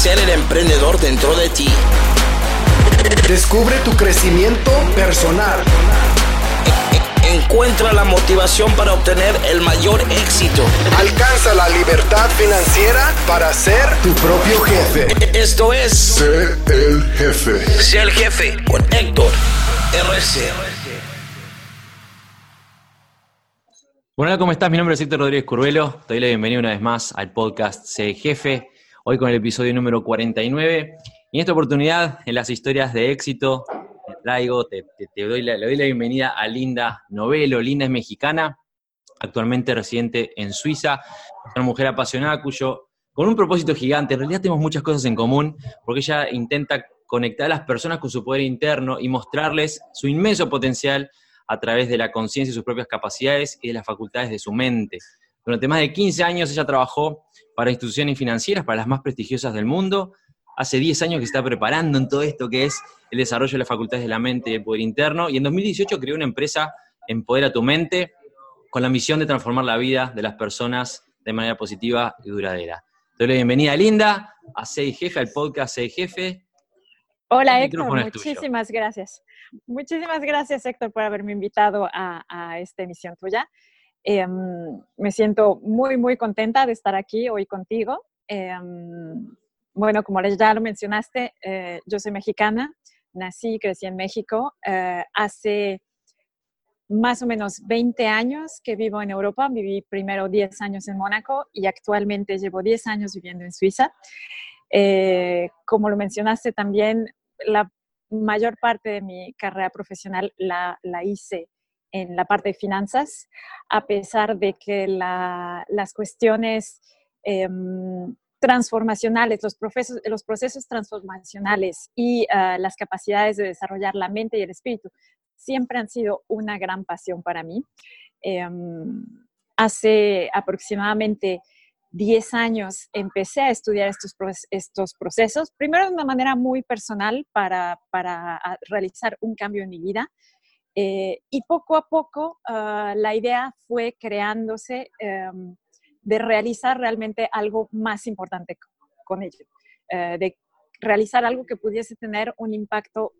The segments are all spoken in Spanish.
ser el emprendedor dentro de ti. Descubre tu crecimiento personal. Encuentra la motivación para obtener el mayor éxito. Alcanza la libertad financiera para ser tu propio jefe. Esto es Sé el jefe. Sé el jefe con Héctor RC. Bueno, ¿cómo estás? Mi nombre es Héctor Rodríguez Curvelo. Te doy la bienvenida una vez más al podcast Sé Jefe. Hoy con el episodio número 49. Y en esta oportunidad, en las historias de éxito, te traigo, te, doy la, le doy la bienvenida a Linda Novelo. Linda es mexicana, actualmente residente en Suiza. Una mujer apasionada cuyo, con un propósito gigante, en realidad tenemos muchas cosas en común, porque ella intenta conectar a las personas con su poder interno y mostrarles su inmenso potencial a través de la conciencia y sus propias capacidades y de las facultades de su mente. Durante más de 15 años ella trabajó para instituciones financieras, para las más prestigiosas del mundo. Hace 10 años que está preparando en todo esto que es el desarrollo de las facultades de la mente y el poder interno. Y en 2018 creó una empresa, Empodera tu mente, con la misión de transformar la vida de las personas de manera positiva y duradera. Te doy la bienvenida, Linda, a Sei Jefe, al podcast Sei Jefe. Hola, Héctor, muchísimas gracias. Muchísimas gracias, Héctor, por haberme invitado a, esta emisión tuya. Em, me siento muy, muy contenta de estar aquí hoy contigo. Em, bueno, como ya lo mencionaste, eh, yo soy mexicana, nací y crecí en México. Eh, hace más o menos 20 años que vivo en Europa. Viví primero 10 años en Mónaco y actualmente llevo 10 años viviendo en Suiza. Eh, como lo mencionaste también, la mayor parte de mi carrera profesional la, hice en la parte de finanzas, a pesar de que las cuestiones em, transformacionales, los procesos, los procesos transformacionales y ah, las capacidades de desarrollar la mente y el espíritu siempre han sido una gran pasión para mí. Em, hace aproximadamente 10 años empecé a estudiar estos, estos procesos, primero de una manera muy personal para, realizar un cambio en mi vida. Eh, y poco a poco ah, la idea fue creándose em, de realizar realmente algo más importante con ello, eh, de realizar algo que pudiese tener un impacto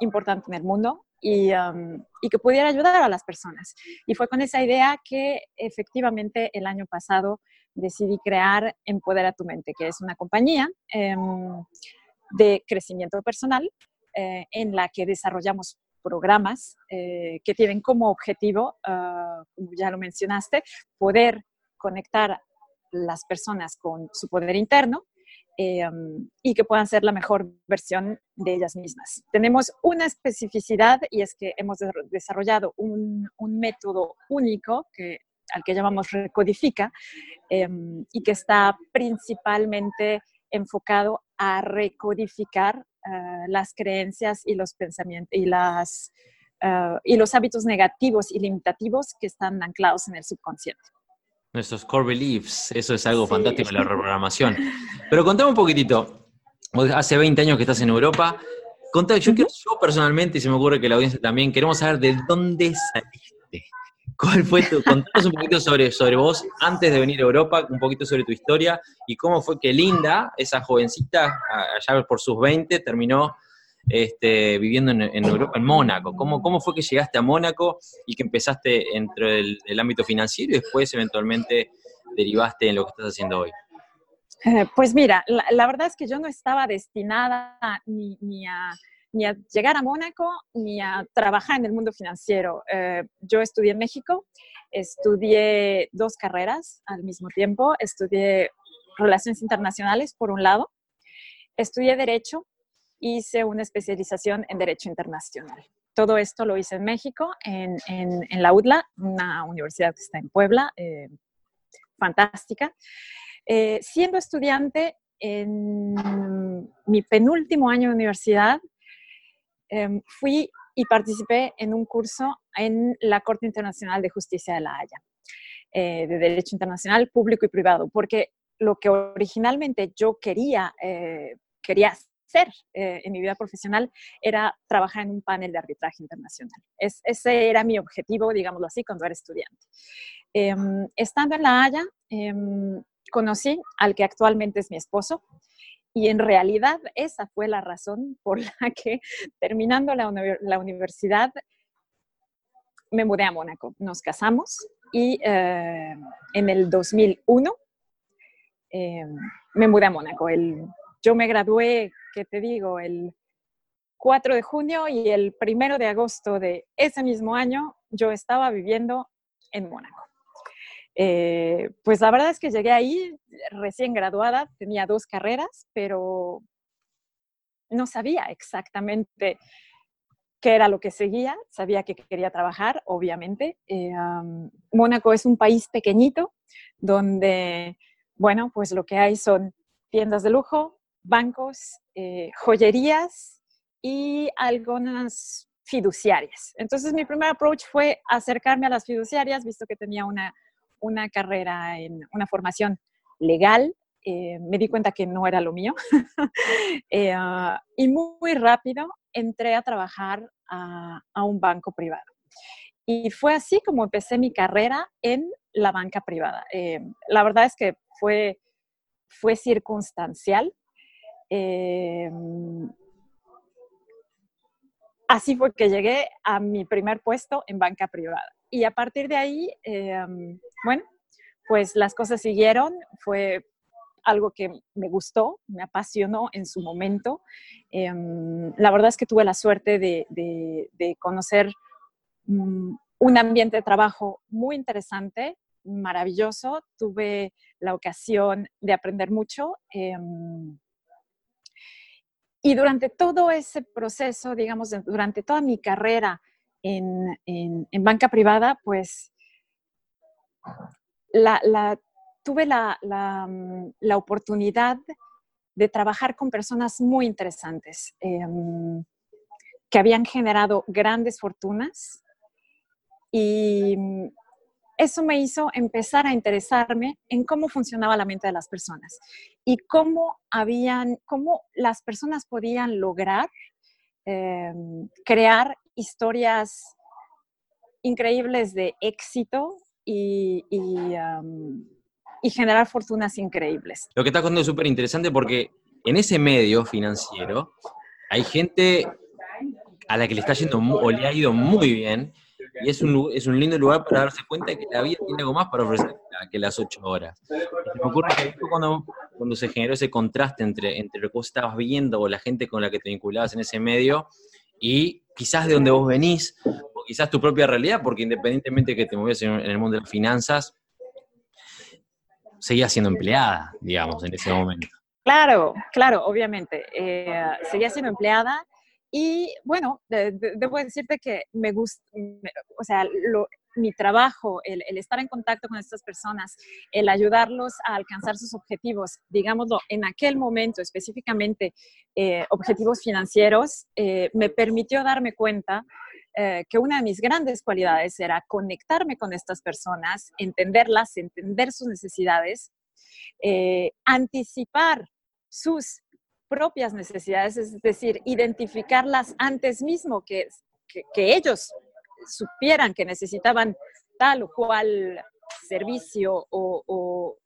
importante en el mundo y, y, que pudiera ayudar a las personas. Y fue con esa idea que efectivamente el año pasado decidí crear Empodera tu mente, que es una compañía em, de crecimiento personal eh, en la que desarrollamos programas eh, que tienen como objetivo, ah, como ya lo mencionaste, poder conectar las personas con su poder interno em, y que puedan ser la mejor versión de ellas mismas. Tenemos una especificidad y es que hemos desarrollado un, un método único que al que llamamos Recodifica, em, y que está principalmente enfocado a recodificar eh, las creencias y los pensamientos y, las, eh, y los hábitos negativos y limitativos que están anclados en el subconsciente. Nuestros core beliefs, eso es algo fantástico en la reprogramación. Pero contame un poquitito, hace 20 años que estás en Europa, contame, yo, quiero, yo personalmente, y se me ocurre que la audiencia también, queremos saber de dónde saliste. ¿Cuál fue tu, contanos un poquito sobre, sobre vos antes de venir a Europa, un poquito sobre tu historia y cómo fue que Linda, esa jovencita, allá por sus 20, terminó este, viviendo en, Europa, en Mónaco. ¿Cómo, ¿Cómo fue que llegaste a Mónaco y que empezaste entre el, ámbito financiero y después eventualmente derivaste en lo que estás haciendo hoy? Eh, pues mira, la, verdad es que yo no estaba destinada ni a ni a llegar a Mónaco ni a trabajar en el mundo financiero. Eh, yo estudié en México, estudié dos carreras al mismo tiempo, estudié relaciones internacionales por un lado, estudié derecho, hice una especialización en derecho internacional. Todo esto lo hice en México, en, la UDLA, una universidad que está en Puebla, eh, fantástica. Eh, siendo estudiante, en mi penúltimo año de universidad, Em, fui y participé en un curso en la Corte Internacional de Justicia de La Haya, eh, de Derecho Internacional Público y Privado, porque lo que originalmente yo quería, eh, quería hacer eh, en mi vida profesional era trabajar en un panel de arbitraje internacional. ese era mi objetivo, digámoslo así, cuando era estudiante. Em, estando en La Haya, em, conocí al que actualmente es mi esposo Y en realidad esa fue la razón por la que terminando la, universidad me mudé a Mónaco. Nos casamos y eh, en el 2001 eh, me mudé a Mónaco. El, yo me gradué, ¿qué te digo? El 4 de junio y el 1 de agosto de ese mismo año yo estaba viviendo en Mónaco. Eh, pues la verdad es que llegué ahí recién graduada, tenía dos carreras, pero no sabía exactamente qué era lo que seguía, sabía que quería trabajar, obviamente. Eh, Mónaco es un país pequeñito donde, bueno, pues lo que hay son tiendas de lujo, bancos, eh, joyerías y algunas fiduciarias. Entonces mi primer approach fue acercarme a las fiduciarias, visto que tenía una, una carrera en una formación legal. Eh, me di cuenta que no era lo mío. Ah, y muy rápido entré a trabajar a, un banco privado. Y fue así como empecé mi carrera en la banca privada. Eh, la verdad es que fue, fue circunstancial. Eh, así fue que llegué a mi primer puesto en banca privada. Y a partir de ahí, eh, bueno, pues las cosas siguieron. Fue algo que me gustó, me apasionó en su momento. Em, la verdad es que tuve la suerte de, conocer mm, un ambiente de trabajo muy interesante, maravilloso. Tuve la ocasión de aprender mucho. Em, y durante todo ese proceso, digamos, durante toda mi carrera en, banca privada, pues la, tuve mm, la, oportunidad de trabajar con personas muy interesantes em, que habían generado grandes fortunas y mm, eso me hizo empezar a interesarme en cómo funcionaba la mente de las personas y cómo habían, cómo las personas podían lograr em, crear historias increíbles de éxito y, y generar fortunas increíbles. Lo que estás contando es súper interesante porque en ese medio financiero hay gente a la que le está yendo o le ha ido muy bien y es un, es un lindo lugar para darse cuenta de que la vida tiene algo más para ofrecer que las ocho horas. Y me ocurre que cuando, cuando se generó ese contraste entre, entre lo que vos estabas viendo o la gente con la que te vinculabas en ese medio y quizás de donde vos venís, o quizás tu propia realidad, porque independientemente de que te movías en el mundo de las finanzas, seguía siendo empleada, digamos, en ese momento. Claro, claro, obviamente. Eh, seguía siendo empleada y bueno, debo decirte que me gusta, o sea, mi trabajo, el, estar en contacto con estas personas, el ayudarlos a alcanzar sus objetivos, digámoslo, en aquel momento específicamente eh, objetivos financieros, eh, me permitió darme cuenta eh, que una de mis grandes cualidades era conectarme con estas personas, entenderlas, entender sus necesidades, eh, anticipar sus propias necesidades, es decir, identificarlas antes mismo, que, ellos supieran que necesitaban tal o cual servicio o,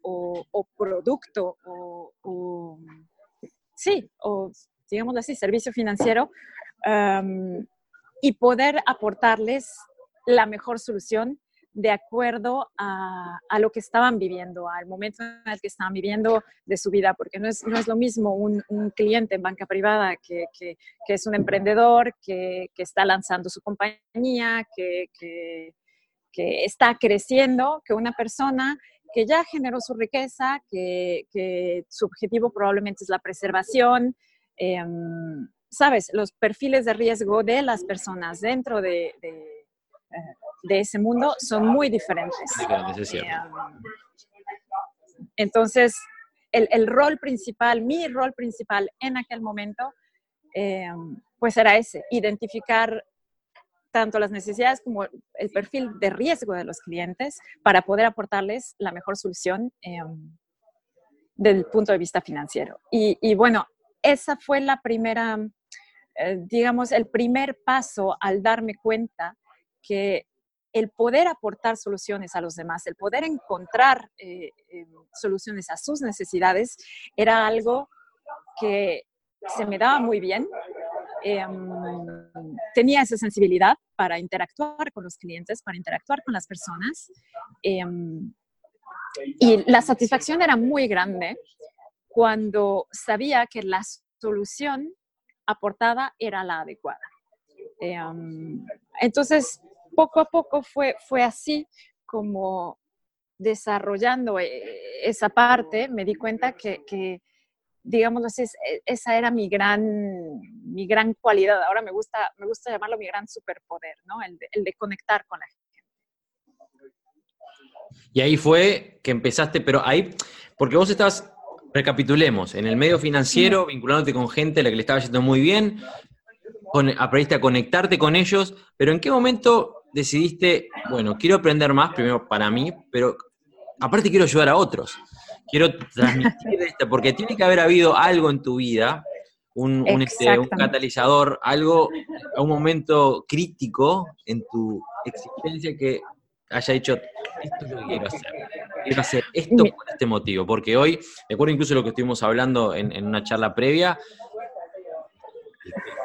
producto o, sí, o digamos así, servicio financiero, y poder aportarles la mejor solución de acuerdo a, lo que estaban viviendo, al momento en el que estaban viviendo de su vida, porque no es, no es lo mismo un, cliente en banca privada que, es un emprendedor, que, está lanzando su compañía, que, está creciendo, que una persona que ya generó su riqueza, que, su objetivo probablemente es la preservación. Em, sabes, los perfiles de riesgo de las personas dentro de, de, eh, ese mundo son muy diferentes. Eh, entonces, el, el, rol principal, mi rol principal en aquel momento, eh, pues era ese, identificar tanto las necesidades como el perfil de riesgo de los clientes para poder aportarles la mejor solución eh, desde el punto de vista financiero. Y, y, bueno, esa fue la primera eh, digamos, el primer paso al darme cuenta que el poder aportar soluciones a los demás, el poder encontrar eh, eh, soluciones a sus necesidades, era algo que se me daba muy bien, em, tenía esa sensibilidad para interactuar con los clientes, para interactuar con las personas. Em, y la satisfacción era muy grande cuando sabía que la solución aportada era la adecuada. Em, entonces, poco a poco fue, fue así como desarrollando eh, esa parte, me di cuenta que, que digamos así, e, esa era mi gran, mi gran cualidad. Ahora me gusta, me gusta llamarlo mi gran superpoder, ¿no? El de, el de conectar con la gente. Y ahí fue que empezaste, pero ahí, porque vos estás, recapitulemos, en el medio financiero, vinculándote con gente a la que le estaba yendo muy bien, aprendiste a conectarte con ellos, pero ¿en qué momento decidiste, bueno, quiero aprender más, primero para mí, pero aparte quiero ayudar a otros? Quiero transmitir esto, porque tiene que haber habido algo en tu vida, un, un, este, un catalizador, algo, un momento crítico en tu existencia que haya dicho, esto es lo que quiero hacer. Quiero hacer esto por este motivo. Porque hoy, de acuerdo incluso a lo que estuvimos hablando en, en una charla previa,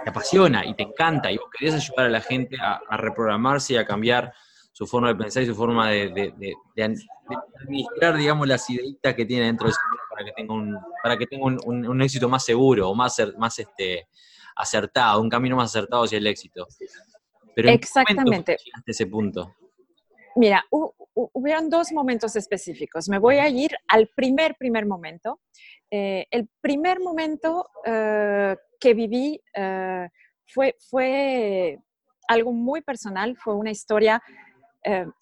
te apasiona y te encanta y vos querés ayudar a la gente a, reprogramarse y a cambiar su forma de pensar y su forma de, administrar, digamos, las ideitas que tiene dentro de su para que tenga un, para que tenga un, éxito más seguro o más, más este, acertado, un camino más acertado hacia el éxito. Pero Exactamente. ¿en ese punto? Mira, hubieron dos momentos específicos. Me voy a ir al primer, primer momento. Eh, el primer momento eh, que viví eh, fue, fue algo muy personal, fue una historia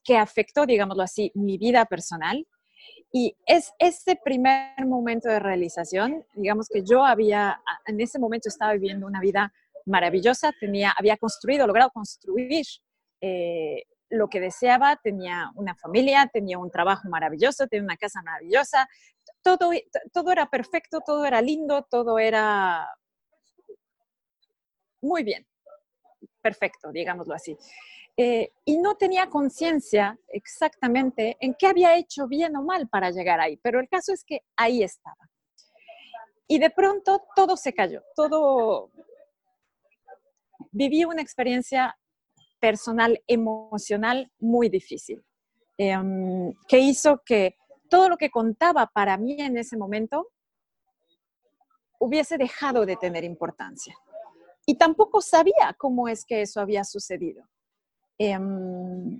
que afectó, digámoslo así, mi vida personal. Y es ese primer momento de realización, digamos que yo había, en ese momento estaba viviendo una vida maravillosa, tenía, había construido, logrado construir lo que deseaba, tenía una familia, tenía un trabajo maravilloso, tenía una casa maravillosa, todo, todo era perfecto, todo era lindo, todo era muy bien, perfecto, digámoslo así. Eh, y no tenía conciencia exactamente en qué había hecho bien o mal para llegar ahí, pero el caso es que ahí estaba. Y de pronto todo se cayó, todo... Viví una experiencia personal, emocional muy difícil, em, que hizo que todo lo que contaba para mí en ese momento hubiese dejado de tener importancia. Y tampoco sabía cómo es que eso había sucedido. Em,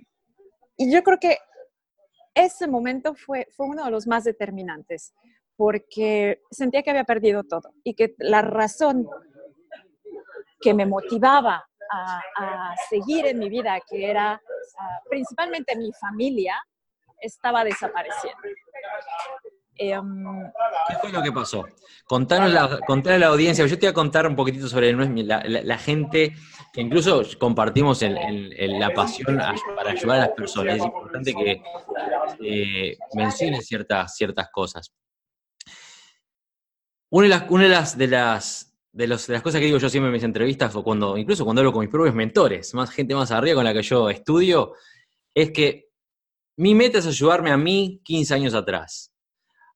y yo creo que ese momento fue, fue uno de los más determinantes, porque sentía que había perdido todo y que la razón que me motivaba a, seguir en mi vida, que era ah, principalmente mi familia, estaba desapareciendo. Em, ¿Qué fue lo que pasó? Contanos la, a la audiencia, yo te voy a contar un poquitito sobre la, la, gente que incluso compartimos en, la pasión para ayudar a las personas. Es importante que eh, menciones ciertas, ciertas cosas. Una de las, una de las, de las de, las cosas que digo yo siempre en mis entrevistas, o cuando, incluso cuando hablo con mis propios mentores, más gente más arriba con la que yo estudio, es que mi meta es ayudarme a mí 15 años atrás.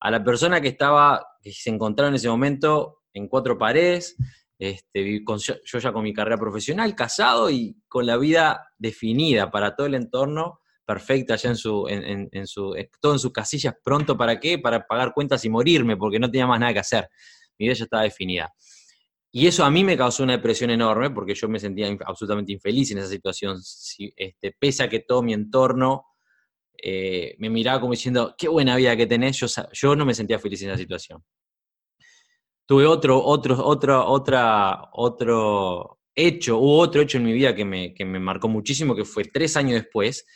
A la persona que estaba, que se encontraba en ese momento en cuatro paredes, este, yo, ya con mi carrera profesional, casado y con la vida definida para todo el entorno, perfecta ya en su, en, su, en sus casillas, pronto para qué, para pagar cuentas y morirme, porque no tenía más nada que hacer. Mi vida ya estaba definida. Y eso a mí me causó una depresión enorme porque yo me sentía absolutamente infeliz en esa situación, este, pese a que todo mi entorno eh, me miraba como diciendo, qué buena vida que tenés, yo, yo no me sentía feliz en esa situación. Tuve otro, otro, otro, otra, otro hecho, hubo otro hecho en mi vida que me, que me marcó muchísimo, que fue tres años después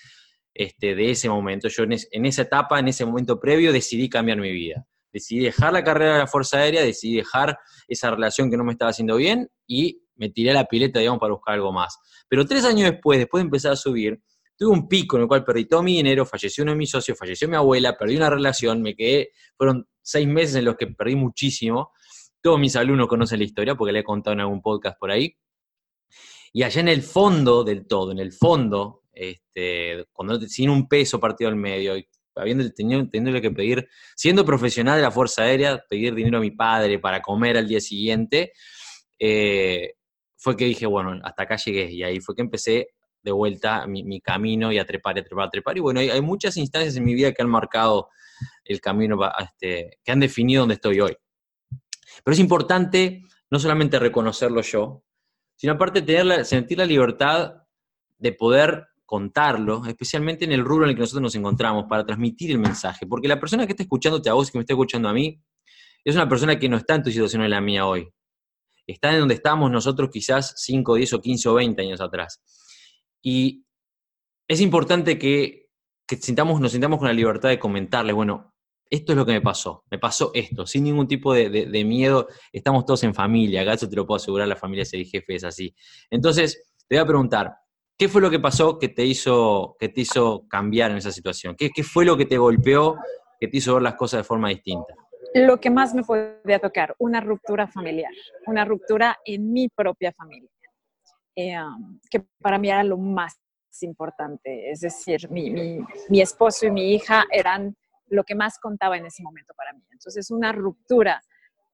este, de ese momento. Yo en esa etapa, en ese momento previo, decidí cambiar mi vida decidí dejar la carrera de la Fuerza Aérea, decidí dejar esa relación que no me estaba haciendo bien y me tiré a la pileta, digamos, para buscar algo más. Pero tres años después, después de empezar a subir, tuve un pico en el cual perdí todo mi dinero, falleció uno de mis socios, falleció mi abuela, perdí una relación, me quedé, fueron seis meses en los que perdí muchísimo. Todos mis alumnos conocen la historia porque le he contado en algún podcast por ahí. Y allá en el fondo del todo, en el fondo, este, cuando sin un peso partido al medio, habiendo tenido, teniéndole que pedir, siendo profesional de la Fuerza Aérea, pedir dinero a mi padre para comer al día siguiente, eh, fue que dije, bueno, hasta acá llegué y ahí fue que empecé de vuelta mi, camino y a trepar, a trepar, a trepar. Y bueno, hay, muchas instancias en mi vida que han marcado el camino, este, que han definido dónde estoy hoy. Pero es importante no solamente reconocerlo yo, sino aparte tener sentir la libertad de poder contarlo, especialmente en el rubro en el que nosotros nos encontramos, para transmitir el mensaje. Porque la persona que está escuchándote a vos que me está escuchando a mí, es una persona que no está en tu situación en la mía hoy. Está en donde estábamos nosotros quizás 5, 10 o 15 o 20 años atrás. Y es importante que, sintamos, nos sintamos con la libertad de comentarle, bueno, esto es lo que me pasó, me pasó esto, sin ningún tipo de, miedo, estamos todos en familia, eso te lo puedo asegurar, la familia ser jefe es así. Entonces, te voy a preguntar, ¿qué fue lo que pasó que te hizo, que te hizo cambiar en esa situación? ¿Qué, ¿Qué fue lo que te golpeó, que te hizo ver las cosas de forma distinta? Lo que más me podía tocar, una ruptura familiar, una ruptura en mi propia familia. Eh, que para mí era lo más importante. Es decir, mi, mi, esposo y mi hija eran lo que más contaba en ese momento para mí. Entonces, una ruptura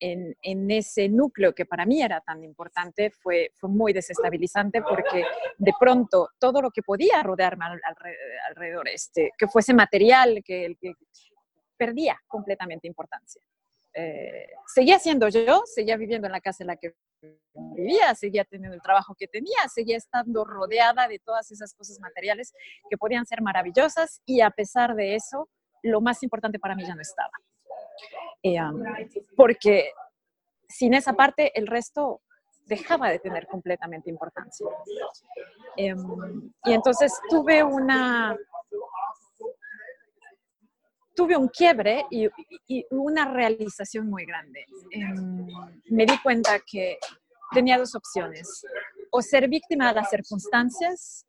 en, en, ese núcleo que para mí era tan importante fue, fue muy desestabilizante porque de pronto todo lo que podía rodearme alrededor, este, que fuese material, que, que perdía completamente importancia. Eh, seguía siendo yo, seguía viviendo en la casa en la que vivía, seguía teniendo el trabajo que tenía, seguía estando rodeada de todas esas cosas materiales que podían ser maravillosas y a pesar de eso, lo más importante para mí ya no estaba. Eh, porque sin esa parte, el resto dejaba de tener completamente importancia. Em, y entonces tuve una, tuve un quiebre y, una realización muy grande. Em, me di cuenta que tenía dos opciones, o ser víctima de las circunstancias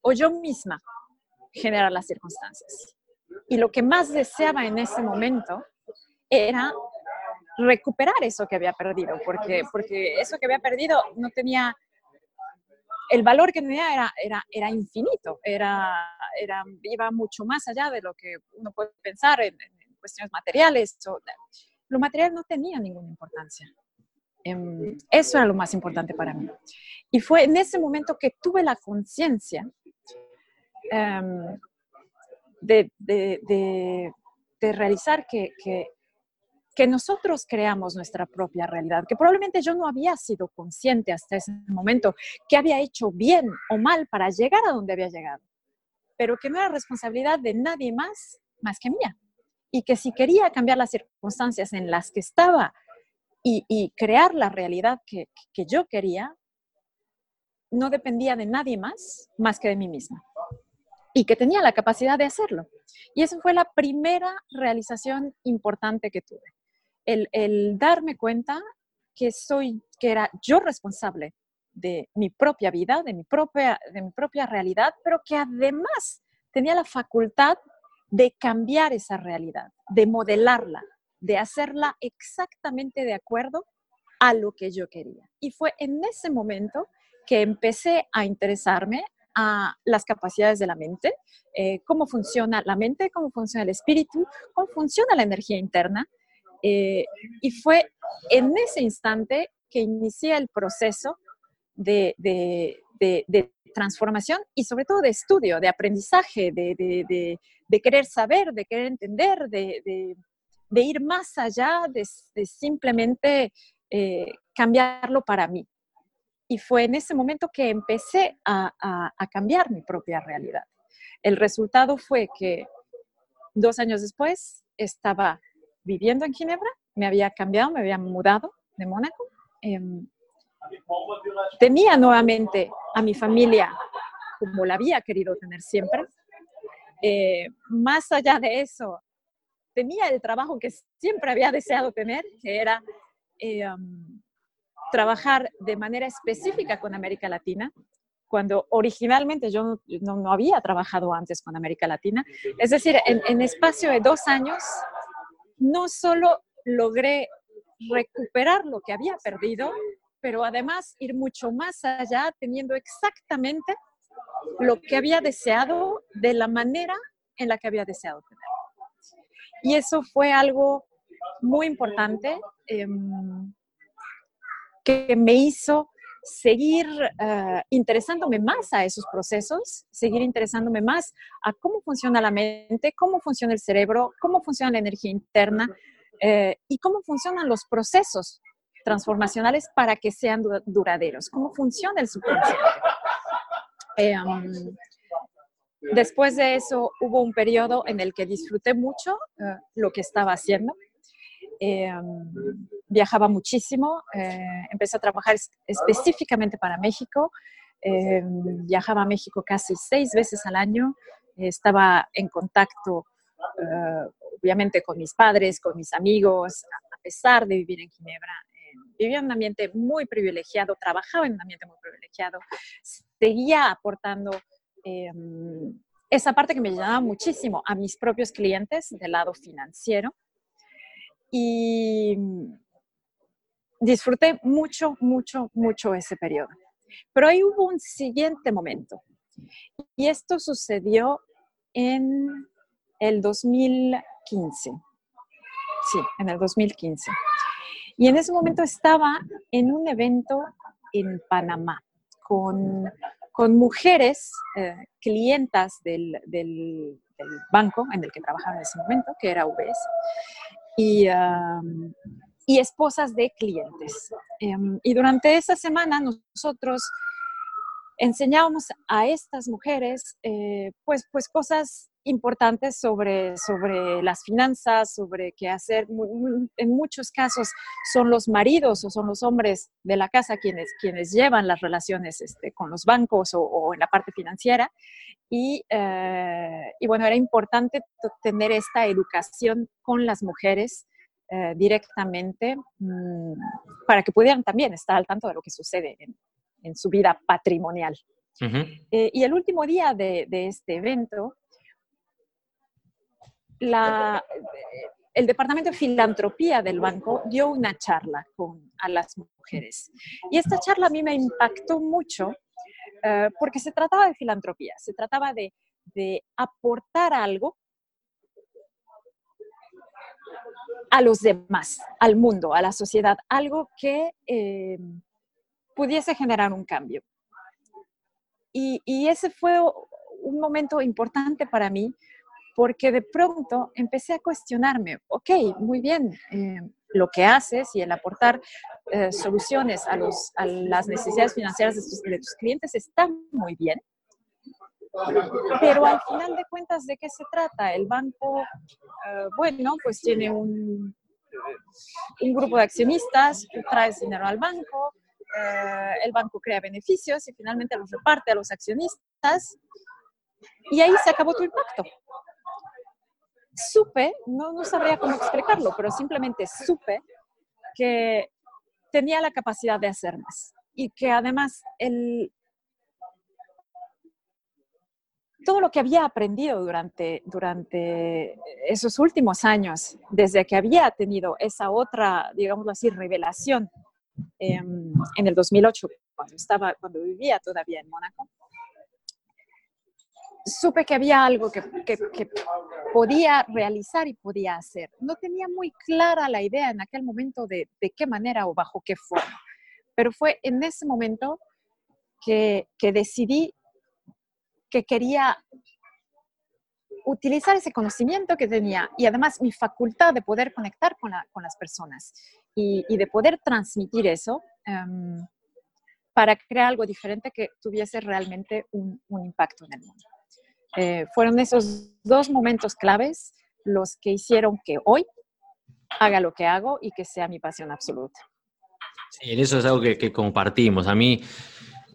o yo misma generar las circunstancias. Y lo que más deseaba en ese momento era recuperar eso que había perdido, porque, porque eso que había perdido no tenía el valor que tenía era, era, era infinito, era, era, iba mucho más allá de lo que uno puede pensar en, cuestiones materiales. lo material no tenía ninguna importancia. Em, eso era lo más importante para mí. Y fue en ese momento que tuve la conciencia em, de, de, de, de, realizar que, que que nosotros creamos nuestra propia realidad, que probablemente yo no había sido consciente hasta ese momento que había hecho bien o mal para llegar a donde había llegado, pero que no era responsabilidad de nadie más más que mía. Y que si quería cambiar las circunstancias en las que estaba y, crear la realidad que, que yo quería, no dependía de nadie más más que de mí misma y que tenía la capacidad de hacerlo. Y esa fue la primera realización importante que tuve el, darme cuenta que soy, que era yo responsable de mi propia vida, de mi propia, de mi propia realidad, pero que además tenía la facultad de cambiar esa realidad, de modelarla, de hacerla exactamente de acuerdo a lo que yo quería. Y fue en ese momento que empecé a interesarme a las capacidades de la mente, eh, cómo funciona la mente, cómo funciona el espíritu, cómo funciona la energía interna, eh, y fue en ese instante que inicié el proceso de, transformación y sobre todo de estudio, de aprendizaje, de, querer saber, de querer entender, de, ir más allá de, simplemente eh, cambiarlo para mí. Y fue en ese momento que empecé a, a cambiar mi propia realidad. El resultado fue que dos años después estaba viviendo en Ginebra, me había cambiado, me había mudado de Mónaco. Em, tenía nuevamente a mi familia como la había querido tener siempre. Eh, más allá de eso, tenía el trabajo que siempre había deseado tener, que era em, trabajar de manera específica con América Latina, cuando originalmente yo no, había trabajado antes con América Latina. Es decir, en, en espacio de dos años no solo logré recuperar lo que había perdido, pero además ir mucho más allá teniendo exactamente lo que había deseado de la manera en la que había deseado tenerlo. Y eso fue algo muy importante em, que me hizo seguir eh, interesándome más a esos procesos, seguir interesándome más a cómo funciona la mente, cómo funciona el cerebro, cómo funciona la energía interna eh, y cómo funcionan los procesos transformacionales para que sean duraderos, cómo funciona el subconsciente. Em, después de eso hubo un periodo en el que disfruté mucho eh, lo que estaba haciendo. Em, viajaba muchísimo, eh, empecé a trabajar específicamente para México, em, viajaba a México casi seis veces al año, estaba en contacto eh, obviamente con mis padres, con mis amigos, a pesar de vivir en Ginebra, vivía en un ambiente muy privilegiado, trabajaba en un ambiente muy privilegiado, seguía aportando em, esa parte que me llamaba muchísimo a mis propios clientes del lado financiero. Y disfruté mucho, mucho, mucho ese periodo. Pero ahí hubo un siguiente momento. Y esto sucedió en el 2015. Sí, en el 2015. Y en ese momento estaba en un evento en Panamá con, con mujeres, eh, clientas del, del, banco en el que trabajaba en ese momento, que era UBS, y, y esposas de clientes. Em, y durante esa semana nosotros enseñábamos a estas mujeres eh, pues, pues cosas importantes sobre, sobre las finanzas, sobre qué hacer. En muchos casos son los maridos o son los hombres de la casa quienes, quienes llevan las relaciones este, con los bancos o, en la parte financiera. Y, eh, y, bueno, era importante tener esta educación con las mujeres eh, directamente mm, para que pudieran también estar al tanto de lo que sucede en, en su vida patrimonial. Eh, y el último día de, de este evento, la, el Departamento de Filantropía del banco dio una charla con, a las mujeres. Y esta charla a mí me impactó mucho eh, porque se trataba de filantropía, se trataba de, de, aportar algo a los demás, al mundo, a la sociedad, algo que eh, pudiese generar un cambio. Y, y ese fue un momento importante para mí porque de pronto empecé a cuestionarme, ok, muy bien, eh, lo que haces y el aportar eh, soluciones a, los, a, las necesidades financieras de tus, clientes está muy bien, pero al final de cuentas, ¿de qué se trata? El banco, eh, bueno, pues tiene un, un grupo de accionistas, tú traes dinero al banco, el banco crea beneficios y finalmente los reparte a los accionistas y ahí se acabó tu impacto supe, no, no sabría cómo explicarlo, pero simplemente supe que tenía la capacidad de hacer más y que además el, todo lo que había aprendido durante, durante esos últimos años, desde que había tenido esa otra, digámoslo así, revelación em, en el 2008, cuando, estaba, cuando vivía todavía en Mónaco, supe que había algo que, podía realizar y podía hacer. No tenía muy clara la idea en aquel momento de, qué manera o bajo qué forma, pero fue en ese momento que, decidí que quería utilizar ese conocimiento que tenía y además mi facultad de poder conectar con, las personas y, de poder transmitir eso em, para crear algo diferente que tuviese realmente un impacto en el mundo. Eh, fueron esos dos momentos claves los que hicieron que hoy haga lo que hago y que sea mi pasión absoluta. Sí, eso es algo que, compartimos. A mí,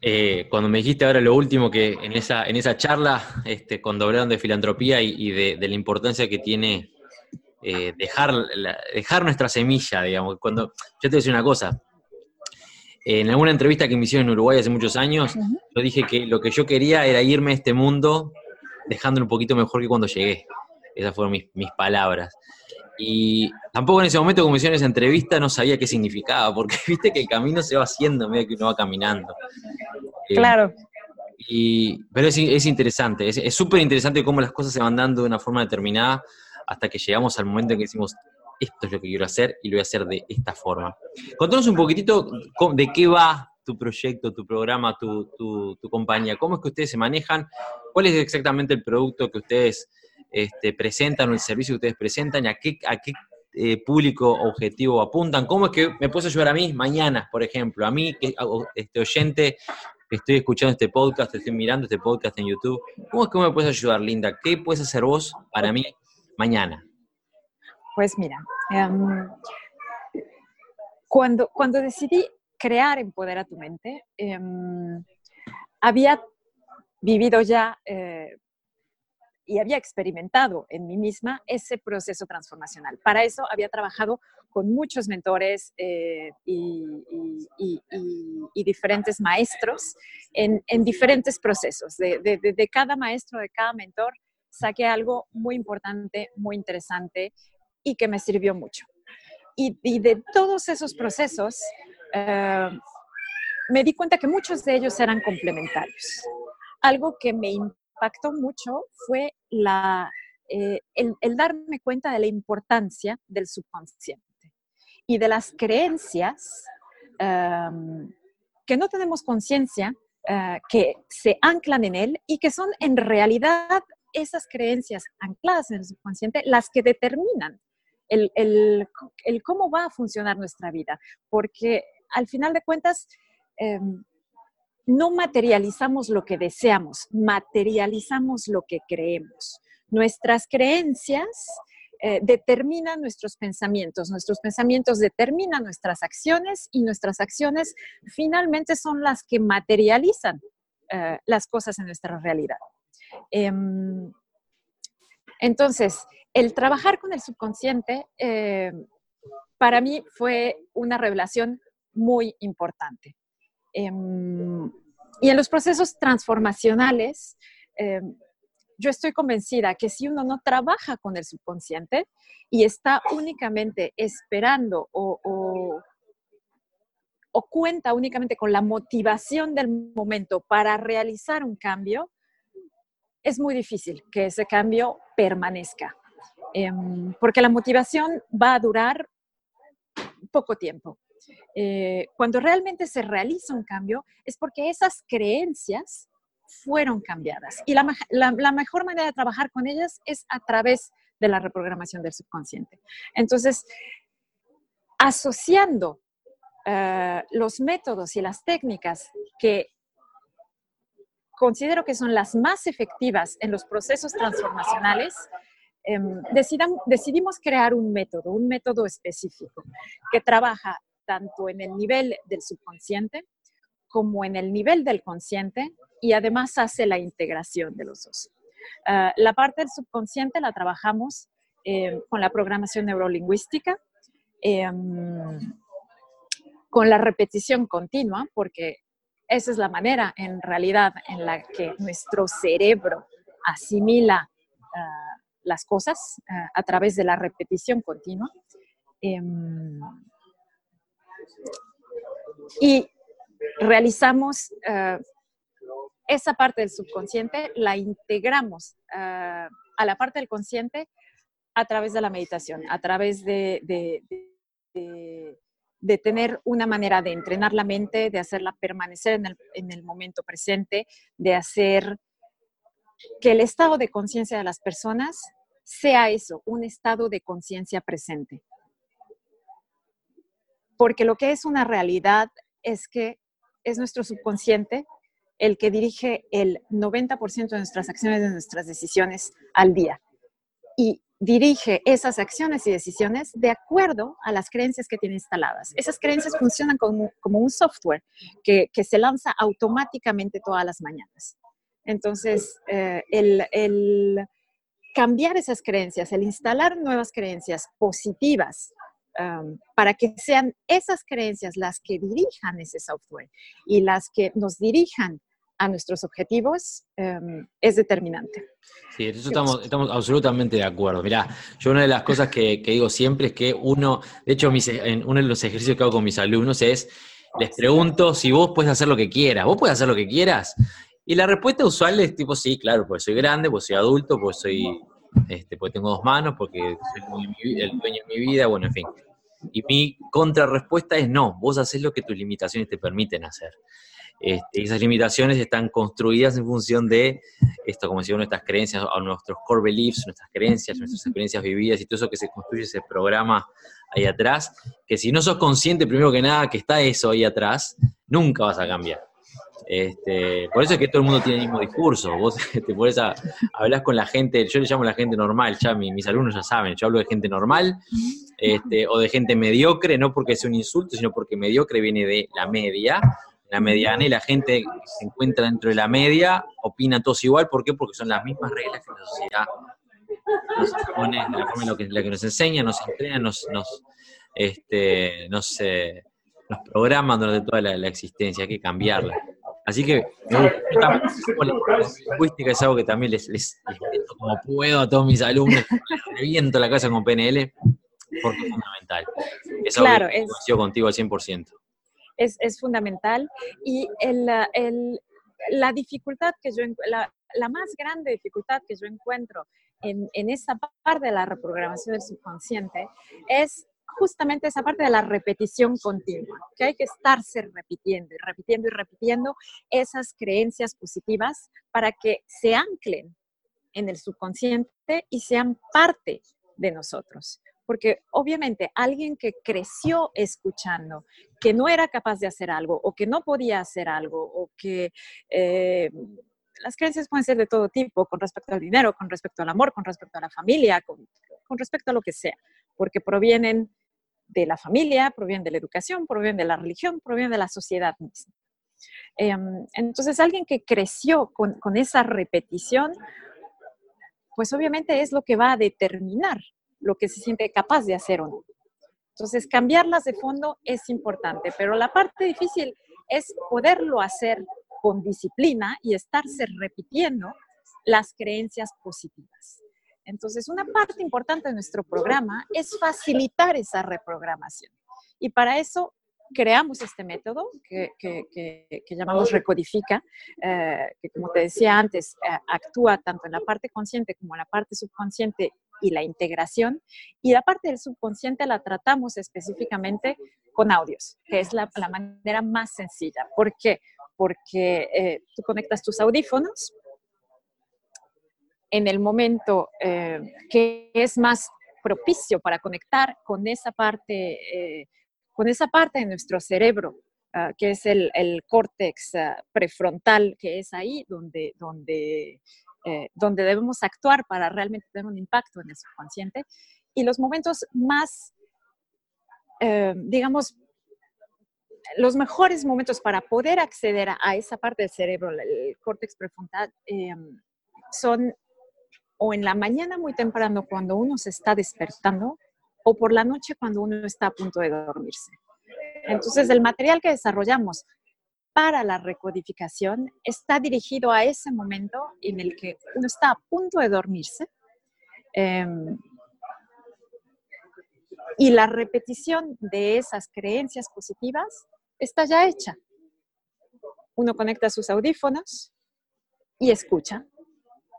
eh, cuando me dijiste ahora lo último, que en esa, en esa charla, este, cuando hablaron de filantropía y, de, la importancia que tiene eh, dejar, dejar nuestra semilla, digamos, cuando, yo te voy a decir una cosa, en alguna entrevista que me hicieron en Uruguay hace muchos años, yo dije que lo que yo quería era irme a este mundo dejándolo un poquito mejor que cuando llegué. Esas fueron mis, mis palabras. Y tampoco en ese momento, como hicieron esa entrevista, no sabía qué significaba, porque viste que el camino se va haciendo, medio que uno va caminando. Eh, claro. y, pero es, es interesante, es súper interesante cómo las cosas se van dando de una forma determinada. hasta que llegamos al momento en que decimos, esto es lo que quiero hacer y lo voy a hacer de esta forma. Contanos un poquitito de qué va tu proyecto, tu programa, tu, compañía, cómo es que ustedes se manejan, cuál es exactamente el producto que ustedes este, presentan o el servicio que ustedes presentan a qué, a qué eh, público objetivo apuntan, cómo es que me puedes ayudar a mí mañana, por ejemplo, a mí, este oyente que estoy escuchando este podcast, estoy mirando este podcast en YouTube, ¿cómo es que me puedes ayudar, Linda? ¿Qué puedes hacer vos para mí mañana? Pues mira, em, cuando, cuando decidí crear Empodera tu mente, em, había vivido ya eh, y había experimentado en mí misma ese proceso transformacional. Para eso había trabajado con muchos mentores eh, y, diferentes maestros en, diferentes procesos. De, cada maestro, de cada mentor, saqué algo muy importante, muy interesante y que me sirvió mucho. Y, de todos esos procesos, eh, me di cuenta que muchos de ellos eran complementarios. Algo que me impactó mucho fue eh, el, darme cuenta de la importancia del subconsciente y de las creencias que no tenemos conciencia, eh, que se anclan en él y que son en realidad esas creencias ancladas en el subconsciente las que determinan el cómo va a funcionar nuestra vida. Porque al final de cuentas, em, no materializamos lo que deseamos, materializamos lo que creemos. Nuestras creencias eh, determinan nuestros pensamientos, nuestros pensamientos determinan nuestras acciones y nuestras acciones finalmente son las que materializan eh, las cosas en nuestra realidad. Em, entonces, el trabajar con el subconsciente eh, para mí fue una revelación muy importante. Em, y en los procesos transformacionales, em, yo estoy convencida que si uno no trabaja con el subconsciente y está únicamente esperando o, cuenta únicamente con la motivación del momento para realizar un cambio, es muy difícil que ese cambio permanezca, em, porque la motivación va a durar poco tiempo. Eh, cuando realmente se realiza un cambio, es porque esas creencias fueron cambiadas. Y la, mejor manera de trabajar con ellas es a través de la reprogramación del subconsciente. Entonces, asociando eh, los métodos y las técnicas que considero que son las más efectivas en los procesos transformacionales, em, decidimos crear un método, un método específico que trabaja tanto en el nivel del subconsciente como en el nivel del consciente y además hace la integración de los dos. Ah, la parte del subconsciente la trabajamos eh, con la programación neurolingüística, em, con la repetición continua, porque esa es la manera en realidad en la que nuestro cerebro asimila ah, las cosas ah, a través de la repetición continua. Em, y realizamos eh, esa parte del subconsciente, la integramos eh, a la parte del consciente a través de la meditación, a través de, tener una manera de entrenar la mente, de hacerla permanecer en el momento presente, de hacer que el estado de conciencia de las personas sea eso, un estado de conciencia presente porque lo que es una realidad es que es nuestro subconsciente el que dirige el 90% de nuestras acciones, de nuestras decisiones al día. Y dirige esas acciones y decisiones de acuerdo a las creencias que tiene instaladas. Esas creencias funcionan como, un software que, se lanza automáticamente todas las mañanas. Entonces, eh, el cambiar esas creencias, el instalar nuevas creencias positivas para que sean esas creencias las que dirijan ese software y las que nos dirijan a nuestros objetivos em, es determinante. Sí, eso estamos, estamos absolutamente de acuerdo. Mirá, yo una de las cosas que, digo siempre es que uno, de hecho, en uno de los ejercicios que hago con mis alumnos es, les pregunto si vos puedes hacer lo que quieras. ¿Vos puedes hacer lo que quieras? Y la respuesta usual es tipo, sí, claro, pues soy grande, pues soy adulto, pues soy este, porque tengo dos manos, porque soy el dueño de mi vida, bueno, en fin. Y mi contrarrespuesta es no, vos haces lo que tus limitaciones te permiten hacer. Este, esas limitaciones están construidas en función de esto, como decía, nuestras creencias, o nuestros core beliefs, nuestras creencias, nuestras experiencias vividas y todo eso que se construye, ese programa ahí atrás, que si no sos consciente, primero que nada, que está eso ahí atrás, nunca vas a cambiar. Este, por eso es que todo el mundo tiene el mismo discurso. Vos te pones a hablar con la gente, yo le llamo la gente normal, ya mis, alumnos ya saben, yo hablo de gente normal este, o de gente mediocre, no porque sea un insulto, sino porque mediocre viene de la media, la mediana y la gente se encuentra dentro de la media, opina todos igual, ¿por qué? Porque son las mismas reglas que la sociedad nos pone, la forma en la que nos enseña, nos entrena, nos, nos, este, nos, eh, nos programa durante toda la, existencia, hay que cambiarla. Así que la lingüística es algo que también les, les, como puedo a todos mis alumnos, reviento la casa con PNL, porque es fundamental. Es algo claro, que es... contigo al 100% es, fundamental. Y el, la dificultad que yo, la, la más grande dificultad que yo encuentro en, en esa parte de la reprogramación del subconsciente es justamente esa parte de la repetición continua, que hay que estarse repitiendo y repitiendo y repitiendo esas creencias positivas para que se anclen en el subconsciente y sean parte de nosotros. Porque obviamente alguien que creció escuchando, que no era capaz de hacer algo o que no podía hacer algo o que... Eh, las creencias pueden ser de todo tipo, con respecto al dinero, con respecto al amor, con respecto a la familia, con, respecto a lo que sea, porque provienen de la familia, provienen de la educación, provienen de la religión, provienen de la sociedad misma. Em, entonces, alguien que creció con, con, esa repetición, pues obviamente es lo que va a determinar lo que se siente capaz de hacer o no. Entonces, cambiarlas de fondo es importante, pero la parte difícil es poderlo hacer con disciplina y estarse repitiendo las creencias positivas. Entonces, una parte importante de nuestro programa es facilitar esa reprogramación. Y para eso creamos este método que, llamamos Recodifica, eh, que como te decía antes, eh, actúa tanto en la parte consciente como en la parte subconsciente y la integración. Y la parte del subconsciente la tratamos específicamente con audios, que es la, manera más sencilla. ¿Por qué? Porque eh, tú conectas tus audífonos en el momento eh, que es más propicio para conectar con esa parte, eh, con esa parte de nuestro cerebro, ah, que es el, el córtex ah, prefrontal, que es ahí donde, donde eh, donde debemos actuar para realmente tener un impacto en el subconsciente. Y los momentos más, eh, digamos, los mejores momentos para poder acceder a, esa parte del cerebro, el córtex prefrontal, eh, son o en la mañana muy temprano cuando uno se está despertando o por la noche cuando uno está a punto de dormirse. Entonces, el material que desarrollamos para la recodificación está dirigido a ese momento en el que uno está a punto de dormirse em, y la repetición de esas creencias positivas está ya hecha. Uno conecta sus audífonos y escucha.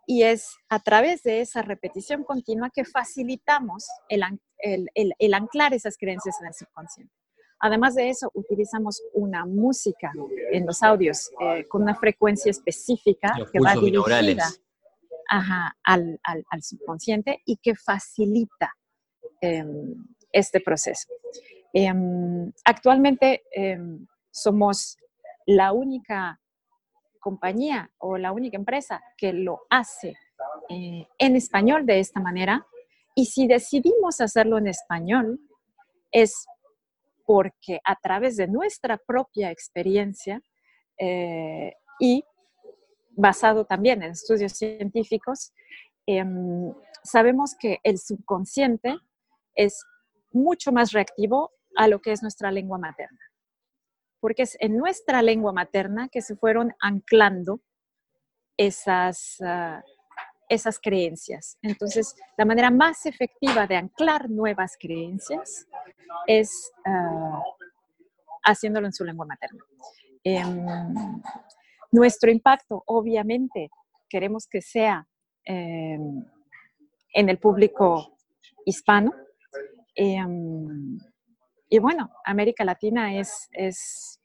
Y es a través de esa repetición continua que facilitamos el anclar esas creencias en el subconsciente. Además de eso, utilizamos una música en los audios eh, con una frecuencia específica que va dirigida al, subconsciente y que facilita em, este proceso. Em, actualmente em, somos la única compañía o la única empresa que lo hace eh, en español de esta manera. Y si decidimos hacerlo en español, es porque a través de nuestra propia experiencia eh, y basado también en estudios científicos, em, sabemos que el subconsciente es mucho más reactivo a lo que es nuestra lengua materna, porque es en nuestra lengua materna que se fueron anclando esas, ah, esas creencias. Entonces, la manera más efectiva de anclar nuevas creencias es ah, haciéndolo en su lengua materna. Em, nuestro impacto, obviamente, queremos que sea em, en el público hispano. Em, y bueno, América Latina es, es,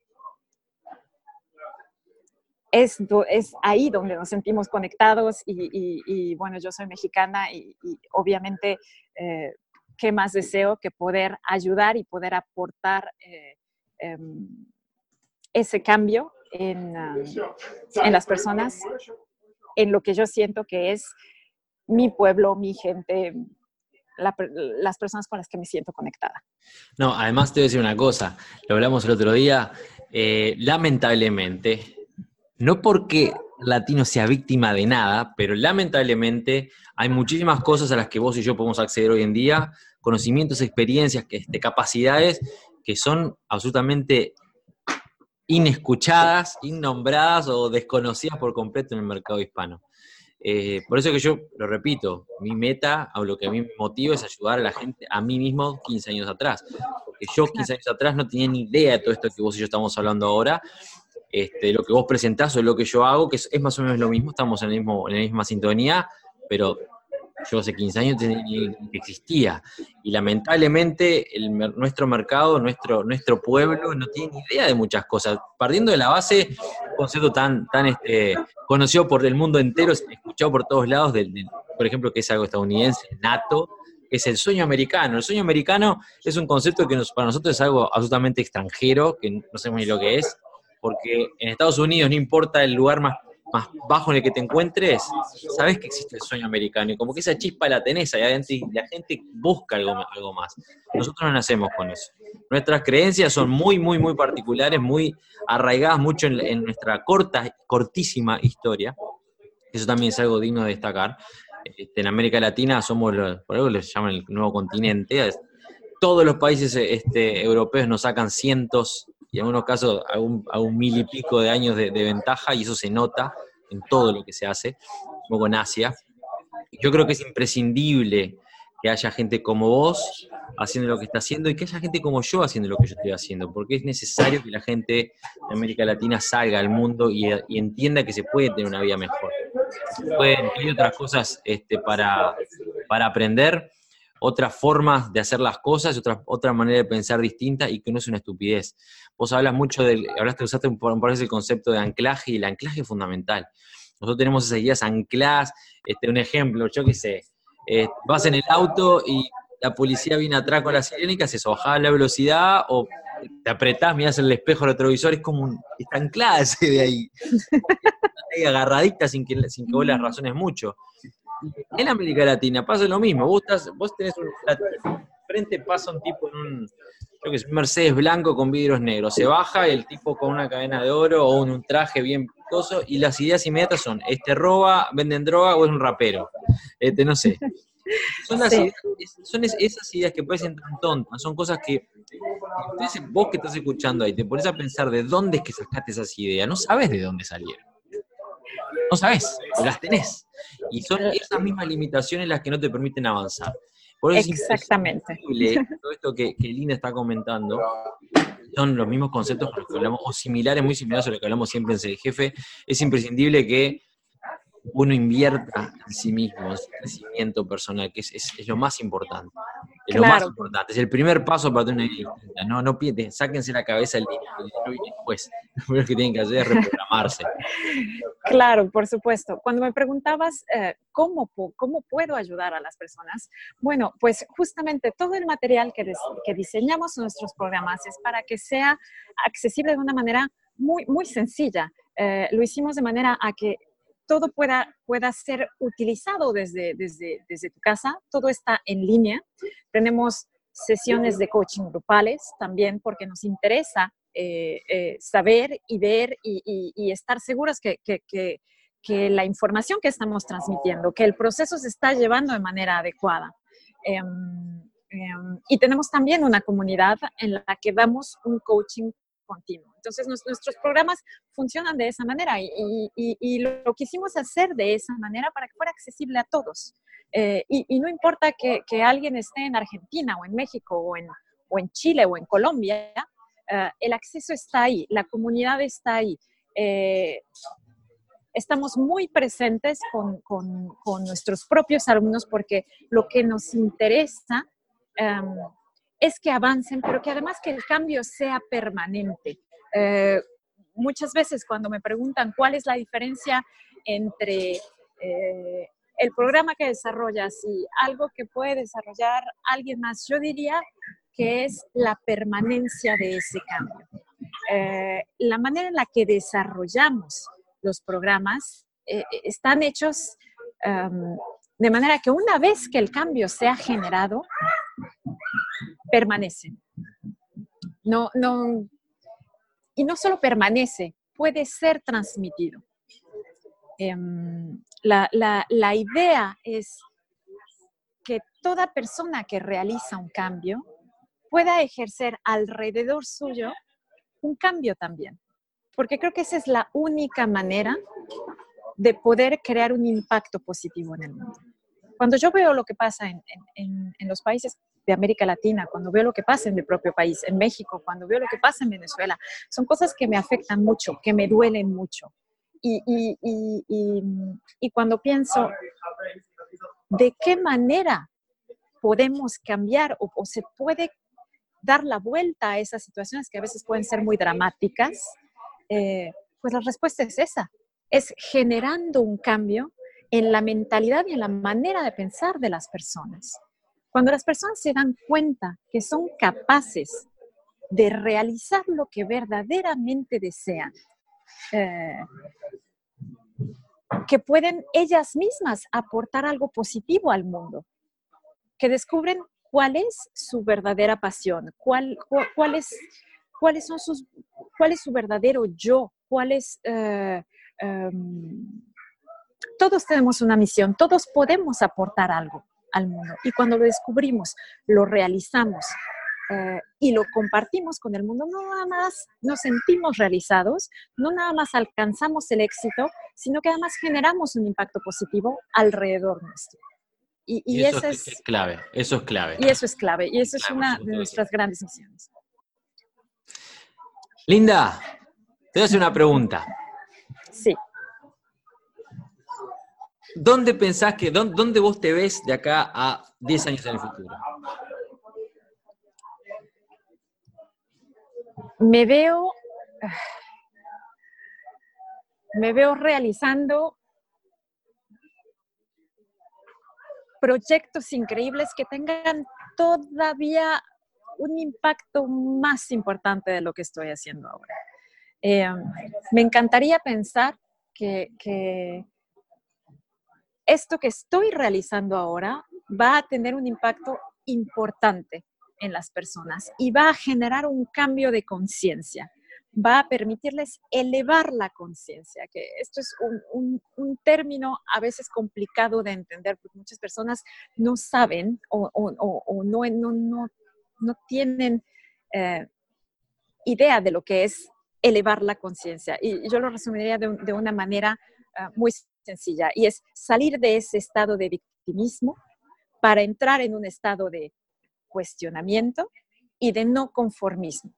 es, ahí donde nos sentimos conectados y, bueno, yo soy mexicana y, obviamente, eh, ¿qué más deseo que poder ayudar y poder aportar eh, em, ese cambio en, ah, en las personas, en lo que yo siento que es mi pueblo, mi gente, las personas con las que me siento conectada. No, además te voy a decir una cosa, lo hablamos el otro día, eh, lamentablemente, no porque latino sea víctima de nada, pero lamentablemente hay muchísimas cosas a las que vos y yo podemos acceder hoy en día, conocimientos, experiencias, este, capacidades que son absolutamente inescuchadas, innombradas o desconocidas por completo en el mercado hispano. Eh, por eso que yo lo repito, mi meta o lo que a mí me motiva es ayudar a la gente, a mí mismo 15 años atrás. Porque yo 15 años atrás no tenía ni idea de todo esto que vos y yo estamos hablando ahora. Este, lo que vos presentás o lo que yo hago, que es, más o menos lo mismo, estamos en, el mismo, en la misma sintonía, pero yo hace 15 años existía. Y lamentablemente nuestro mercado, nuestro, nuestro pueblo no tiene ni idea de muchas cosas. Partiendo de la base, un concepto tan, tan este, conocido por el mundo entero, escuchado por todos lados, del, por ejemplo, que es algo estadounidense, NATO, que es el sueño americano. El sueño americano es un concepto que para nosotros es algo absolutamente extranjero, que no sabemos ni lo que es, porque en Estados Unidos no importa el lugar más más bajo en el que te encuentres, sabes que existe el sueño americano y como que esa chispa la tenés ahí adentro y la gente busca algo, algo más. Nosotros no nacemos con eso. Nuestras creencias son muy, muy, muy particulares, muy arraigadas mucho en, nuestra corta, cortísima historia. Eso también es algo digno de destacar. Este, en América Latina somos, por algo les llaman el nuevo continente. Todos los países este, europeos nos sacan cientos y en algunos casos a un, mil y pico de años de, ventaja, y eso se nota en todo lo que se hace, como en Asia. Yo creo que es imprescindible que haya gente como vos haciendo lo que está haciendo y que haya gente como yo haciendo lo que yo estoy haciendo, porque es necesario que la gente de América Latina salga al mundo y, entienda que se puede tener una vida mejor. pueden, hay otras cosas este, para, para aprender, otras formas de hacer las cosas, otra, otra manera de pensar distinta y que no es una estupidez. Vos hablas mucho del, hablaste, usaste un, parece el concepto de anclaje y el anclaje es fundamental. Nosotros tenemos esas ideas ancladas, este, un ejemplo, yo qué sé, eh, vas en el auto y la policía viene atrás con la sirena y ¿qué haces? O bajás la velocidad o te apretás, mirás el espejo retrovisor, es como un, está anclada ese de ahí, ahí agarradita sin que, sin que vos las razones mucho. En América Latina pasa lo mismo. Vos, vos tenés un. Frente pasa un tipo en un. Yo que sé, Mercedes blanco con vidrios negros. Se baja el tipo con una cadena de oro o un, traje bien picoso y las ideas inmediatas son: este roba, venden droga o es un rapero. Este, no sé. Son, son esas ideas que parecen tan tontas, son cosas que vos que estás escuchando ahí, te pones a pensar de dónde es que sacaste esas ideas, no sabes de dónde salieron no sabes, las tenés. Y son esas mismas limitaciones las que no te permiten avanzar. Por eso Exactamente. todo esto que, que Linda está comentando son los mismos conceptos que hablamos, o similares, muy similares a lo que hablamos siempre en Ser Jefe. Es imprescindible que uno invierta en sí mismo, en su crecimiento personal, que es, lo más importante. Es lo más importante. Es el primer paso para tener una vida No, no sáquense la cabeza el dinero, y después. Lo primero que tienen que hacer es reprogramarse. Claro, por supuesto. Cuando me preguntabas eh, ¿cómo, cómo puedo ayudar a las personas, bueno, pues justamente todo el material que, que diseñamos en nuestros programas es para que sea accesible de una manera muy, muy sencilla. Eh, lo hicimos de manera a que todo pueda, pueda ser utilizado desde, desde, desde tu casa, todo está en línea. Tenemos sesiones de coaching grupales también porque nos interesa eh, eh, saber y ver y, estar seguros que, que, que, la información que estamos transmitiendo, que el proceso se está llevando de manera adecuada. Em, em, y tenemos también una comunidad en la que damos un coaching continuo. Entonces, nuestros programas funcionan de esa manera y, lo quisimos hacer de esa manera para que fuera accesible a todos. Eh, y, no importa que, alguien esté en Argentina o en México o en, o en Chile o en Colombia, eh, el acceso está ahí, la comunidad está ahí. Eh, estamos muy presentes con, nuestros propios alumnos porque lo que nos interesa em, es que avancen, pero que además que el cambio sea permanente. Eh, muchas veces cuando me preguntan cuál es la diferencia entre eh, el programa que desarrollas y algo que puede desarrollar alguien más, yo diría que es la permanencia de ese cambio. Eh, la manera en la que desarrollamos los programas están hechos em, de manera que una vez que el cambio se ha generado, permanece. No, no, y no solo permanece, puede ser transmitido. Em, la, la idea es que toda persona que realiza un cambio pueda ejercer alrededor suyo un cambio también, porque creo que esa es la única manera de poder crear un impacto positivo en el mundo. Cuando yo veo lo que pasa en, en, los países de América Latina, cuando veo lo que pasa en mi propio país, en México, cuando veo lo que pasa en Venezuela, son cosas que me afectan mucho, que me duelen mucho. Y, y, y, cuando pienso, ¿de qué manera podemos cambiar o, o, se puede dar la vuelta a esas situaciones que a veces pueden ser muy dramáticas, eh, pues la respuesta es esa, es generando un cambio en la mentalidad y en la manera de pensar de las personas. Cuando las personas se dan cuenta que son capaces de realizar lo que verdaderamente desean, eh, que pueden ellas mismas aportar algo positivo al mundo, que descubren cuál es su verdadera pasión, cuál, cuál, es, cuáles son sus, cuál es su verdadero yo, cuál es... Eh, em, todos tenemos una misión, todos podemos aportar algo al mundo y cuando lo descubrimos, lo realizamos eh, y lo compartimos con el mundo, no nada más nos sentimos realizados, no nada más alcanzamos el éxito, sino que además generamos un impacto positivo alrededor nuestro. Y, eso es, clave, eso es clave. Y eso es clave, y eso es una de nuestras grandes misiones. Linda, te voy a hacer una pregunta. Sí. ¿Dónde pensás que, dónde, vos te ves de acá a 10 años en el futuro? Me veo, me veo realizando proyectos increíbles que tengan todavía un impacto más importante de lo que estoy haciendo ahora. Eh, me encantaría pensar que, que, esto que estoy realizando ahora va a tener un impacto importante en las personas y va a generar un cambio de conciencia va a permitirles elevar la conciencia, que esto es un, término a veces complicado de entender, porque muchas personas no saben o, no, no, no, tienen eh, idea de lo que es elevar la conciencia. Y yo lo resumiría de, una manera ah, muy sencilla, y es salir de ese estado de victimismo para entrar en un estado de cuestionamiento y de no conformismo.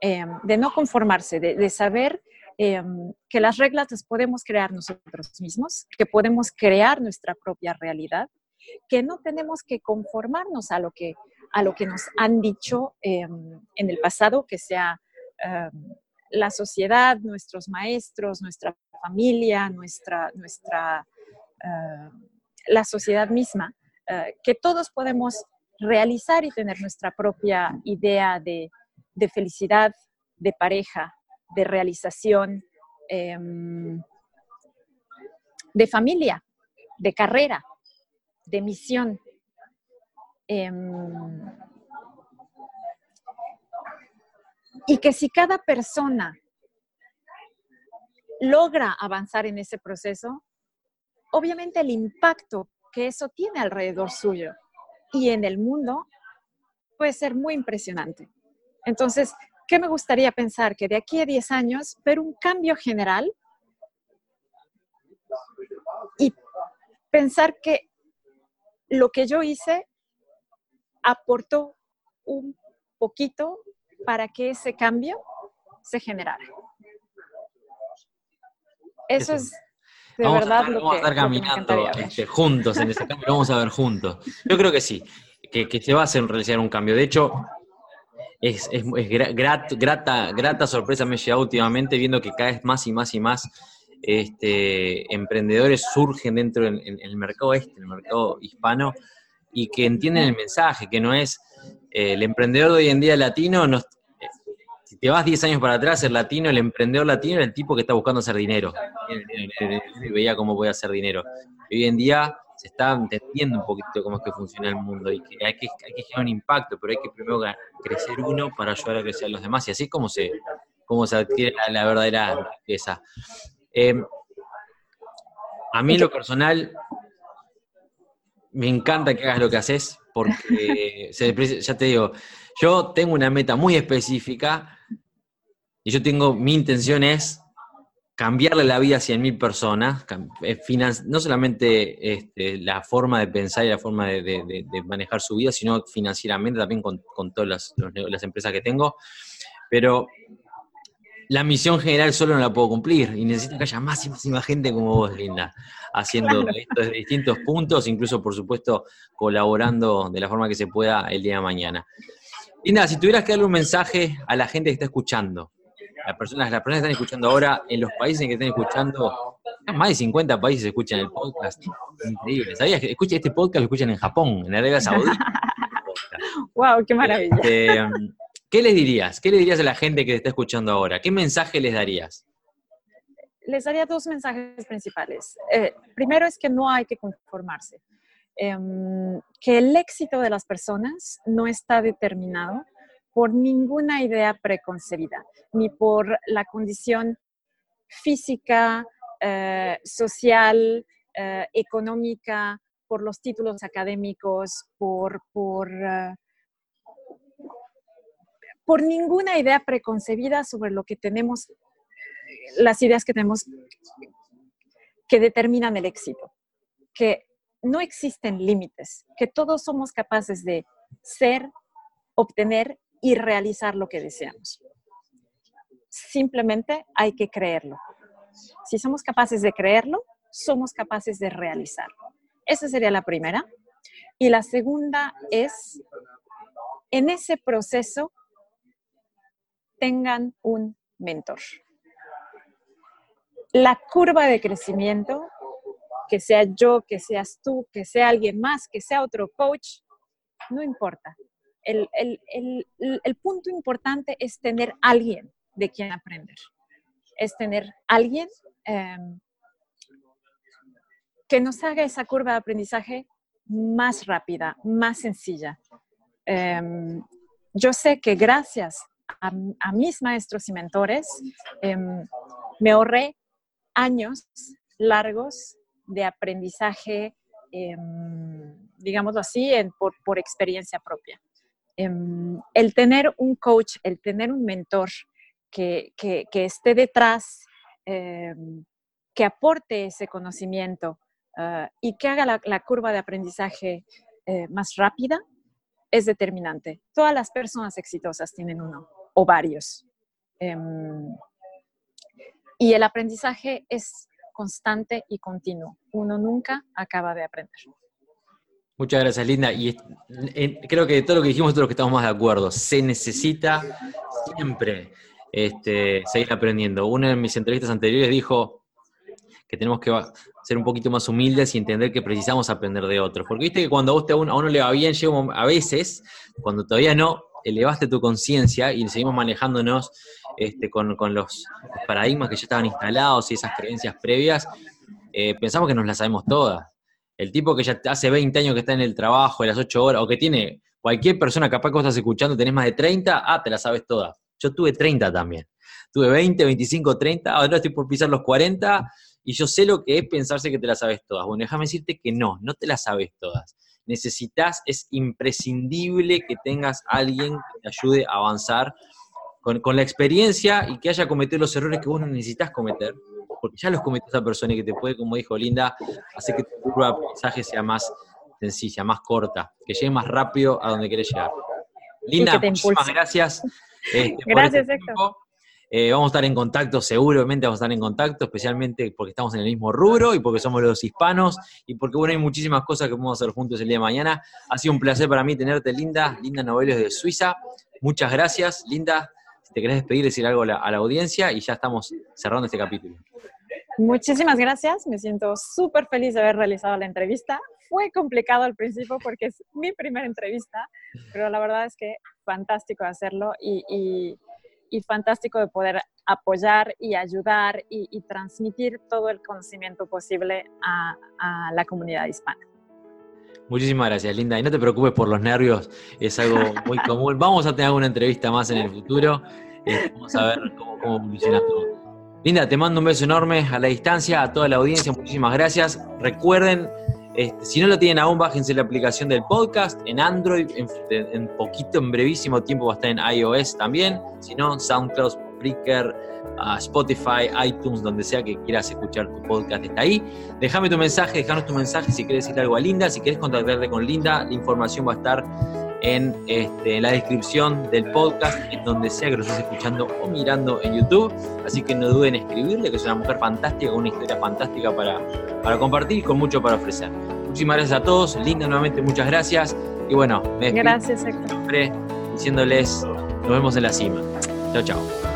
Em, de no conformarse, de, saber em, que las reglas las podemos crear nosotros mismos, que podemos crear nuestra propia realidad, que no tenemos que conformarnos a lo que, a lo que nos han dicho em, en el pasado, que sea la sociedad, nuestros maestros, nuestra familia, nuestra, nuestra, la sociedad misma, eh, que todos podemos realizar y tener nuestra propia idea de, de felicidad, de pareja, de realización, em, de familia, de carrera, de misión. Em, y que si cada persona logra avanzar en ese proceso, obviamente el impacto que eso tiene alrededor suyo y en el mundo puede ser muy impresionante. Entonces, ¿qué me gustaría pensar? Que de aquí a 10 años, ver un cambio general y pensar que lo que yo hice aportó un poquito para que ese cambio se generara. Eso, es, vamos a estar, vamos a estar caminando este, juntos en ese cambio, lo vamos a ver juntos. Yo creo que sí, que, que se va a hacer realizar un cambio. De hecho, es, es, grata, grata sorpresa me he llevado últimamente viendo que cada vez más y más y más este, emprendedores surgen dentro del el mercado este, en el mercado hispano, y que entienden el mensaje, que no es eh, el emprendedor de hoy en día latino, no, te vas 10 años para atrás, el latino, el emprendedor latino era el tipo que está buscando hacer dinero. Veía cómo voy a hacer dinero. Hoy en día se está entendiendo un poquito cómo es que funciona el mundo y que hay que, generar un impacto, pero hay que primero crecer uno para ayudar a crecer a los demás. Y así es como se, cómo se adquiere la, verdadera riqueza. Em, a mí lo personal me encanta que hagas lo que haces, porque ya te digo, yo tengo una meta muy específica y yo tengo, mi intención es cambiarle la vida a 100.000 personas, eh, no solamente este, la forma de pensar y la forma de, manejar su vida, sino financieramente también con, todas las, empresas que tengo. Pero la misión general solo no la puedo cumplir y necesito que haya más y más, gente como vos, Linda, haciendo esto desde distintos puntos, incluso, por supuesto, colaborando de la forma que se pueda el día de mañana. Linda, si tuvieras que darle un mensaje a la gente que está escuchando, las personas, las personas que están escuchando ahora, en los países en que están escuchando, más de 50 países escuchan el podcast. Increíble. ¿Sabías que escucha este podcast lo escuchan en Japón, en Arabia Saudita? wow, qué maravilla. Este, ¿Qué les dirías? ¿Qué le dirías a la gente que te está escuchando ahora? ¿Qué mensaje les darías? Les daría dos mensajes principales. Eh, primero es que no hay que conformarse. Em, que el éxito de las personas no está determinado por ninguna idea preconcebida, ni por la condición física, eh, social, eh, económica, por los títulos académicos, por, eh, por ninguna idea preconcebida sobre lo que tenemos, las ideas que tenemos que determinan el éxito, que no existen límites, que todos somos capaces de ser, obtener y realizar lo que deseamos. Simplemente hay que creerlo. Si somos capaces de creerlo, somos capaces de realizarlo. Esa sería la primera. Y la segunda es, en ese proceso, tengan un mentor. La curva de crecimiento, que sea yo, que seas tú, que sea alguien más, que sea otro coach, no importa el, punto importante es tener alguien de quien aprender. Es tener alguien em, que nos haga esa curva de aprendizaje más rápida, más sencilla. Em, yo sé que gracias a, mis maestros y mentores em, me ahorré años largos de aprendizaje, digámoslo así, por experiencia propia. Em, el tener un coach, el tener un mentor que, esté detrás, em, que aporte ese conocimiento ah, y que haga la, curva de aprendizaje eh, más rápida, es determinante. Todas las personas exitosas tienen uno o varios. Y el aprendizaje es constante y continuo. Uno nunca acaba de aprender. Muchas gracias, Linda. Y creo que de todo lo que dijimos, todos los que estamos más de acuerdo. Se necesita siempre este, seguir aprendiendo. Una de mis entrevistas anteriores dijo que tenemos que ser un poquito más humildes y entender que precisamos aprender de otros. Porque viste que cuando a, usted, a, uno, le va bien, llega a veces, cuando todavía no, elevaste tu conciencia y seguimos manejándonos este, con, los, paradigmas que ya estaban instalados y esas creencias previas, eh, pensamos que nos las sabemos todas el tipo que ya hace 20 años que está en el trabajo, de las 8 horas, o que tiene cualquier persona capaz que vos estás escuchando, tenés más de 30, ah, te la sabes toda. Yo tuve 30 también. Tuve 20, 25, 30, ahora estoy por pisar los 40 y yo sé lo que es pensarse que te la sabes todas. Bueno, déjame decirte que no, no te la sabes todas. Necesitas, es imprescindible que tengas alguien que te ayude a avanzar con, con la experiencia y que haya cometido los errores que vos no necesitas cometer porque ya los cometió esa persona y que te puede, como dijo Linda, hacer que tu curva de aprendizaje sea más sencilla, más corta, que llegue más rápido a donde quieres llegar. Linda, muchísimas gracias. Este, gracias, este Eh, vamos a estar en contacto, seguramente vamos a estar en contacto, especialmente porque estamos en el mismo rubro y porque somos los hispanos y porque, bueno, hay muchísimas cosas que podemos hacer juntos el día de mañana. Ha sido un placer para mí tenerte, Linda, Linda Novelos de Suiza. Muchas gracias, Linda. Si te querés despedir, decir algo a la, a la audiencia y ya estamos cerrando este capítulo. Muchísimas gracias, me siento súper feliz de haber realizado la entrevista. Fue complicado al principio porque es mi primera entrevista, pero la verdad es que fantástico hacerlo y, fantástico de poder apoyar y ayudar y, transmitir todo el conocimiento posible a, la comunidad hispana. Muchísimas gracias, Linda. Y no te preocupes por los nervios, es algo muy común. Vamos a tener una entrevista más en el futuro. Eh, vamos a ver cómo, cómo funciona todo. Linda, te mando un beso enorme a la distancia, a toda la audiencia, muchísimas gracias. Recuerden, este, si no lo tienen aún, bájense la aplicación del podcast en Android, en, poquito, en brevísimo tiempo va a estar en iOS también, si no, SoundCloud, Spreaker, Spotify, iTunes, donde sea que quieras escuchar tu podcast está ahí. Déjame tu mensaje, déjanos tu mensaje si quieres decirle algo a Linda, si quieres contactarte con Linda, la información va a estar este, en, la descripción del podcast, en donde sea que lo estés escuchando o mirando en YouTube. Así que no duden en escribirle, que es una mujer fantástica, con una historia fantástica para, para compartir y con mucho para ofrecer. Muchísimas gracias a todos. Linda, nuevamente, muchas gracias. Y bueno, me Gracias, Héctor. diciéndoles, nos vemos en la cima. Chao, chao.